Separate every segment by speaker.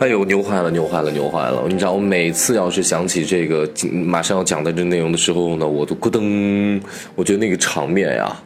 Speaker 1: 哎呦，牛坏了，牛坏了，牛坏了！你知道，我每次要是想起这个马上要讲的这内容的时候呢，我都咕噔，我觉得那个场面呀，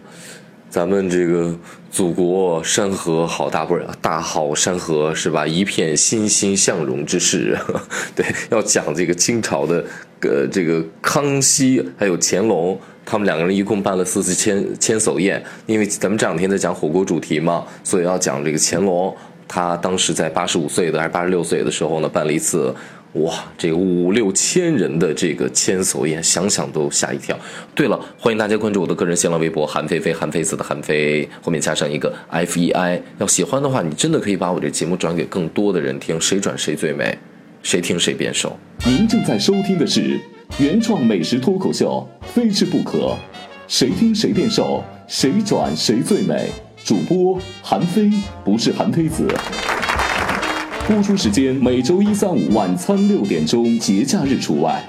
Speaker 1: 咱们这个祖国山河好大，不是大好山河是吧？一片欣欣向荣之势。对，要讲这个清朝的，呃，这个康熙还有乾隆，他们两个人一共办了四次千千叟宴。因为咱们这两天在讲火锅主题嘛，所以要讲这个乾隆。他当时在八十五岁的还是八十六岁的时候呢，办了一次，哇，这个五六千人的这个千叟宴，想想都吓一跳。对了，欢迎大家关注我的个人新浪微博韩飞飞，韩飞子的韩飞，后面加上一个 F E I。要喜欢的话，你真的可以把我这节目转给更多的人听，谁转谁最美，谁听谁变瘦。
Speaker 2: 您正在收听的是原创美食脱口秀，非吃不可，谁听谁变瘦，谁转谁最美。主播韩非不是韩非子，播出时间每周一、三、五晚餐六点钟，节假日除外。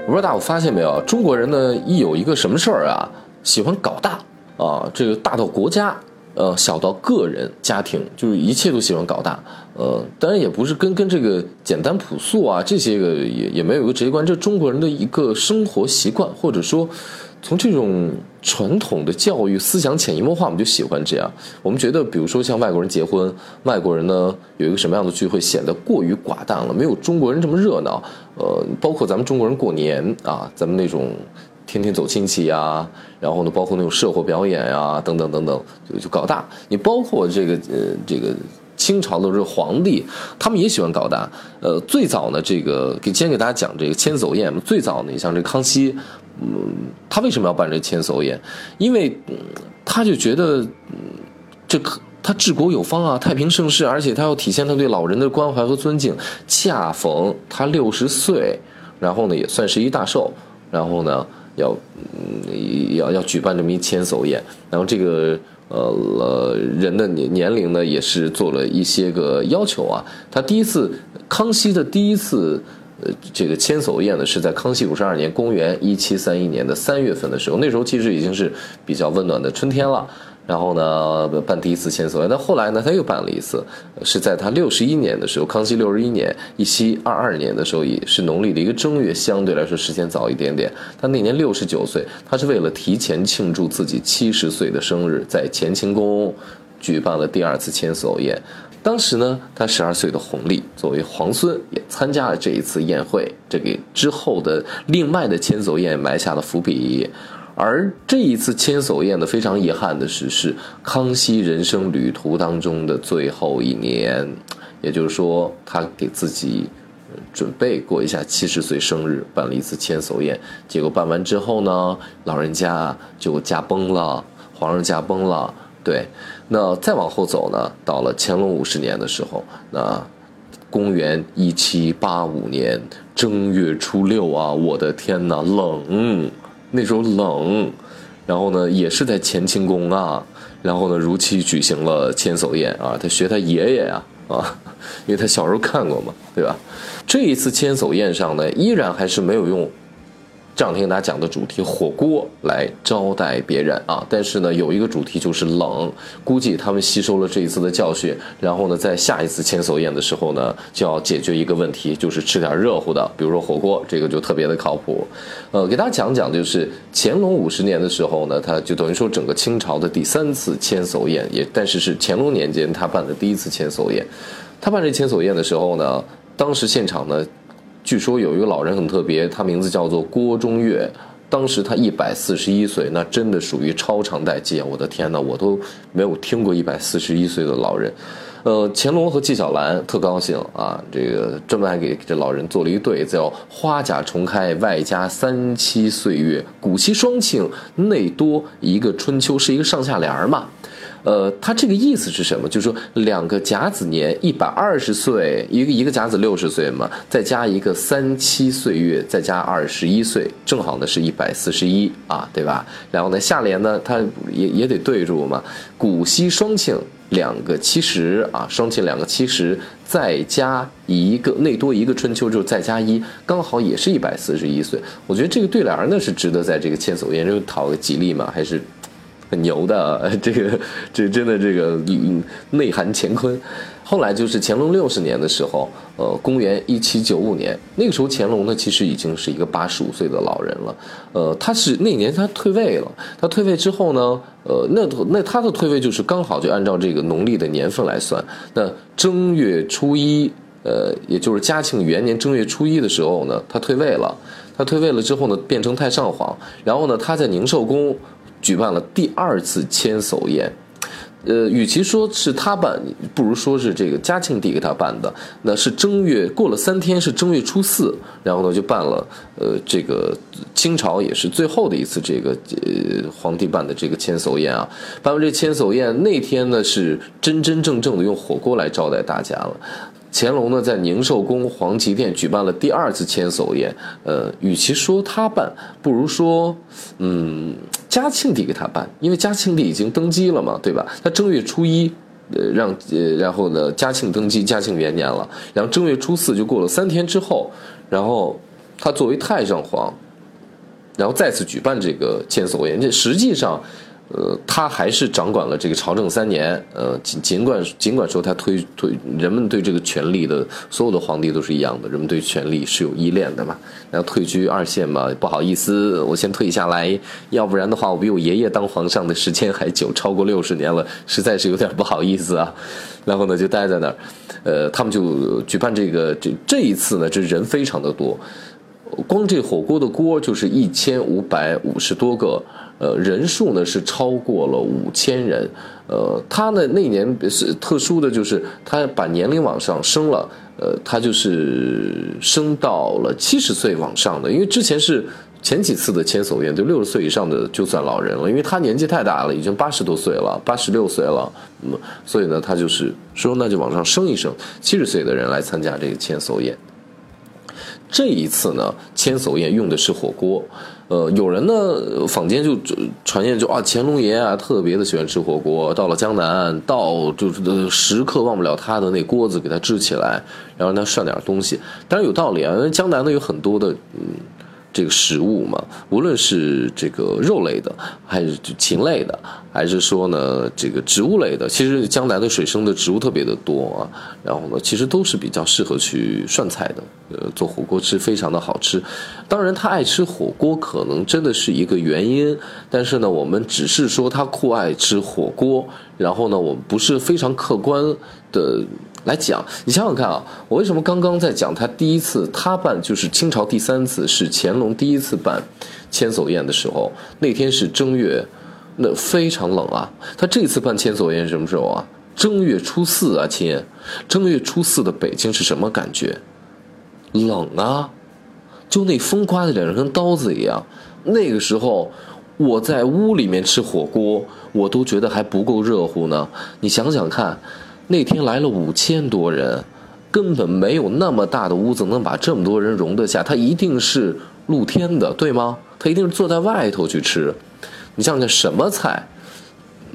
Speaker 1: 我不知道大家发现没有，中国人呢一有一个什么事儿啊，喜欢搞大啊，这个大到国家，呃，小到个人家庭，就是一切都喜欢搞大。呃，当然也不是跟跟这个简单朴素啊这些个也也没有一个直接关，这中国人的一个生活习惯，或者说。从这种传统的教育思想潜移默化，我们就喜欢这样。我们觉得，比如说像外国人结婚，外国人呢有一个什么样的聚会，显得过于寡淡了，没有中国人这么热闹。呃，包括咱们中国人过年啊，咱们那种天天走亲戚呀，然后呢，包括那种社会表演呀，等等等等，就就搞大。你包括这个呃这个。清朝的这个皇帝，他们也喜欢搞大。呃，最早呢，这个给先给大家讲这个千叟宴。最早呢，你像这康熙，嗯，他为什么要办这千叟宴？因为他就觉得，这他治国有方啊，太平盛世，而且他要体现他对老人的关怀和尊敬。恰逢他六十岁，然后呢，也算是一大寿，然后呢，要嗯要要举办这么一千叟宴，然后这个。呃，人的年年龄呢，也是做了一些个要求啊。他第一次，康熙的第一次，呃，这个千叟宴呢，是在康熙五十二年，公元一七三一年的三月份的时候，那时候其实已经是比较温暖的春天了。然后呢，办第一次千叟宴，但后来呢，他又办了一次，是在他六十一年的时候，康熙六十一年，一七二二年的时候，也是农历的一个正月，相对来说时间早一点点。他那年六十九岁，他是为了提前庆祝自己七十岁的生日，在乾清宫举办了第二次千叟宴。当时呢，他十二岁的弘历作为皇孙也参加了这一次宴会，这给之后的另外的千叟宴埋下了伏笔。而这一次千叟宴呢，非常遗憾的是，是康熙人生旅途当中的最后一年，也就是说，他给自己准备过一下七十岁生日，办了一次千叟宴。结果办完之后呢，老人家就驾崩了，皇上驾崩了。对，那再往后走呢，到了乾隆五十年的时候，那公元一七八五年正月初六啊，我的天哪，冷！那时候冷，然后呢，也是在乾清宫啊，然后呢，如期举行了千叟宴啊。他学他爷爷呀，啊，因为他小时候看过嘛，对吧？这一次千叟宴上呢，依然还是没有用。这两天给大家讲的主题火锅来招待别人啊，但是呢有一个主题就是冷，估计他们吸收了这一次的教训，然后呢在下一次千叟宴的时候呢就要解决一个问题，就是吃点热乎的，比如说火锅，这个就特别的靠谱。呃，给大家讲讲，就是乾隆五十年的时候呢，他就等于说整个清朝的第三次千叟宴，也但是是乾隆年间他办的第一次千叟宴。他办这千叟宴的时候呢，当时现场呢。据说有一个老人很特别，他名字叫做郭中岳，当时他一百四十一岁，那真的属于超长待机啊！我的天哪，我都没有听过一百四十一岁的老人。呃，乾隆和纪晓岚特高兴啊，这个专门还给这老人做了一对，叫“花甲重开，外加三七岁月，古稀双庆，内多一个春秋”，是一个上下联嘛。呃，他这个意思是什么？就是说两个甲子年一百二十岁，一个一个甲子六十岁嘛，再加一个三七岁月，再加二十一岁，正好呢是一百四十一啊，对吧？然后呢下联呢，它也也得对住嘛，古稀双庆两个七十啊，双庆两个七十，再加一个内多一个春秋，就再加一，刚好也是一百四十一岁。我觉得这个对联呢是值得在这个千叟宴中讨个吉利嘛，还是？很牛的，这个这真的这个内涵乾坤。后来就是乾隆六十年的时候，呃，公元一七九五年，那个时候乾隆呢其实已经是一个八十五岁的老人了，呃，他是那年他退位了，他退位之后呢，呃，那那他的退位就是刚好就按照这个农历的年份来算，那正月初一，呃，也就是嘉庆元年正月初一的时候呢，他退位了，他退位了之后呢，变成太上皇，然后呢，他在宁寿宫举办了第二次千叟宴。呃，与其说是他办，不如说是这个嘉庆帝给他办的。那是正月过了三天，是正月初四，然后呢就办了。呃，这个清朝也是最后的一次这个呃皇帝办的这个千叟宴啊。办完这千叟宴那天呢，是真真正正的用火锅来招待大家了。乾隆呢，在宁寿宫皇极殿举办了第二次千叟宴。呃，与其说他办，不如说，嗯，嘉庆帝给他办，因为嘉庆帝已经登基了嘛，对吧？他正月初一，呃，让呃，然后呢，嘉庆登基，嘉庆元年了，然后正月初四就过了三天之后，然后他作为太上皇，然后再次举办这个千叟宴，这实际上。呃，他还是掌管了这个朝政三年。呃，尽尽管尽管说他推推人们对这个权力的所有的皇帝都是一样的，人们对权力是有依恋的嘛。然后退居二线嘛，不好意思，我先退下来，要不然的话，我比我爷爷当皇上的时间还久，超过六十年了，实在是有点不好意思啊。然后呢，就待在那儿。呃，他们就举办这个这这一次呢，这人非常的多，光这火锅的锅就是一千五百五十多个。呃，人数呢是超过了五千人，呃，他呢那年是特殊的，就是他把年龄往上升了，呃，他就是升到了七十岁往上的，因为之前是前几次的千叟宴，就六十岁以上的就算老人了，因为他年纪太大了，已经八十多岁了，八十六岁了，嗯，所以呢，他就是说那就往上升一升，七十岁的人来参加这个千叟宴。这一次呢，千叟宴用的是火锅。呃，有人呢，坊间就传言就啊，乾隆爷啊，特别的喜欢吃火锅。到了江南，到就是时刻忘不了他的那锅子，给他支起来，然后让他涮点东西。当然有道理啊，因为江南呢有很多的嗯。这个食物嘛，无论是这个肉类的，还是禽类的，还是说呢这个植物类的，其实江南的水生的植物特别的多啊。然后呢，其实都是比较适合去涮菜的，呃，做火锅吃非常的好吃。当然，他爱吃火锅可能真的是一个原因，但是呢，我们只是说他酷爱吃火锅，然后呢，我们不是非常客观的。来讲，你想想看啊，我为什么刚刚在讲他第一次他办就是清朝第三次是乾隆第一次办千叟宴的时候，那天是正月，那非常冷啊。他这次办千叟宴什么时候啊？正月初四啊，亲，正月初四的北京是什么感觉？冷啊，就那风刮在脸上跟刀子一样。那个时候我在屋里面吃火锅，我都觉得还不够热乎呢。你想想看。那天来了五千多人，根本没有那么大的屋子能把这么多人容得下。他一定是露天的，对吗？他一定是坐在外头去吃。你想想，什么菜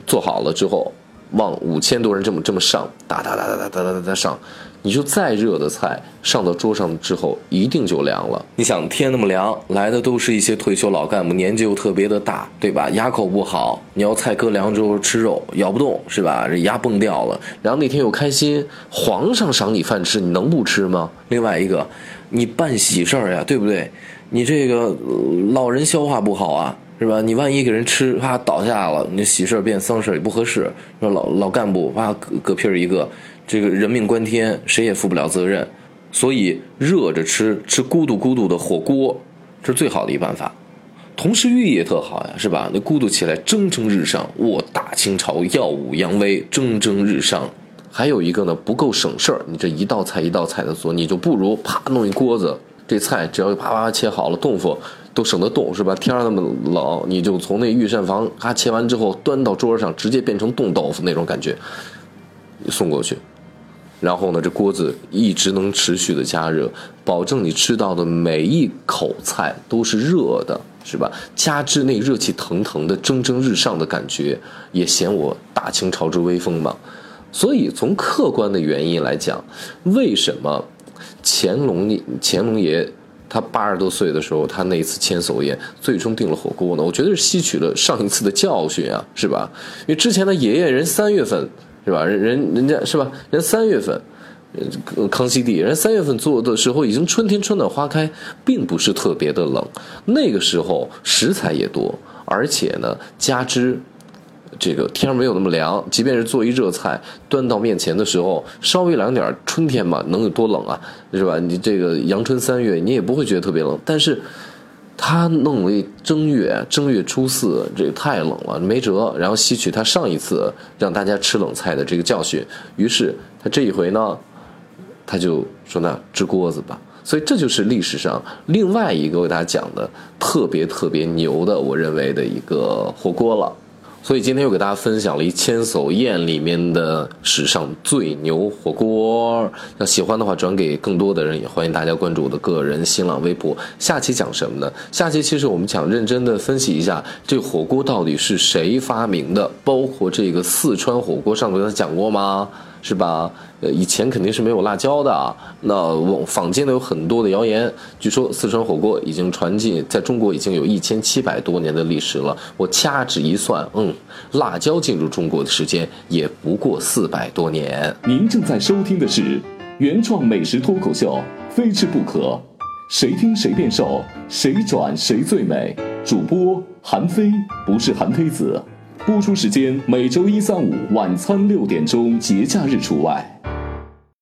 Speaker 1: 做好了之后，往五千多人这么这么上，哒哒哒哒哒哒哒哒上。你就再热的菜上到桌上之后，一定就凉了。你想天那么凉，来的都是一些退休老干部，年纪又特别的大，对吧？牙口不好，你要菜搁凉之后吃肉咬不动，是吧？这牙崩掉了。然后那天又开心，皇上赏你饭吃，你能不吃吗？另外一个，你办喜事儿呀，对不对？你这个老人消化不好啊，是吧？你万一给人吃，啪倒下了，你喜事变丧事也不合适。说老老干部啪嗝嗝屁一个。这个人命关天，谁也负不了责任，所以热着吃，吃咕嘟咕嘟的火锅，这是最好的一办法。同时寓意也特好呀，是吧？那咕嘟起来蒸蒸日上，我大清朝耀武扬威，蒸蒸日上。还有一个呢，不够省事儿，你这一道菜一道菜的做，你就不如啪弄一锅子，这菜只要啪啪切好了，豆腐都省得冻，是吧？天那么冷，你就从那御膳房啊切完之后端到桌上，直接变成冻豆腐那种感觉，你送过去。然后呢，这锅子一直能持续的加热，保证你吃到的每一口菜都是热的，是吧？加之那热气腾腾的蒸蒸日上的感觉，也显我大清朝之威风嘛。所以从客观的原因来讲，为什么乾隆乾隆爷他八十多岁的时候，他那一次千叟宴最终订了火锅呢？我觉得是吸取了上一次的教训啊，是吧？因为之前的爷爷人三月份是吧？人人人家是吧？人三月份，康熙帝人三月份做的时候已经春天春暖花开，并不是特别的冷。那个时候食材也多，而且呢，加之。这个天没有那么凉，即便是做一热菜端到面前的时候，稍微凉点春天嘛，能有多冷啊？是吧？你这个阳春三月，你也不会觉得特别冷。但是，他弄了一正月，正月初四，这个太冷了，没辙。然后吸取他上一次让大家吃冷菜的这个教训，于是他这一回呢，他就说那支锅子吧。所以这就是历史上另外一个为大家讲的特别特别牛的，我认为的一个火锅了。所以今天又给大家分享了一千叟宴里面的史上最牛火锅。那喜欢的话转给更多的人，也欢迎大家关注我的个人新浪微博。下期讲什么呢？下期其实我们想认真的分析一下这火锅到底是谁发明的，包括这个四川火锅上回咱讲过吗？是吧？呃，以前肯定是没有辣椒的。那网坊间呢有很多的谣言，据说四川火锅已经传进在中国已经有一千七百多年的历史了。我掐指一算，嗯，辣椒进入中国的时间也不过四百多年。
Speaker 2: 您正在收听的是原创美食脱口秀，非吃不可，谁听谁变瘦，谁转谁最美。主播韩非，不是韩非子。播出时间每周一、三、五晚餐六点钟，节假日除外。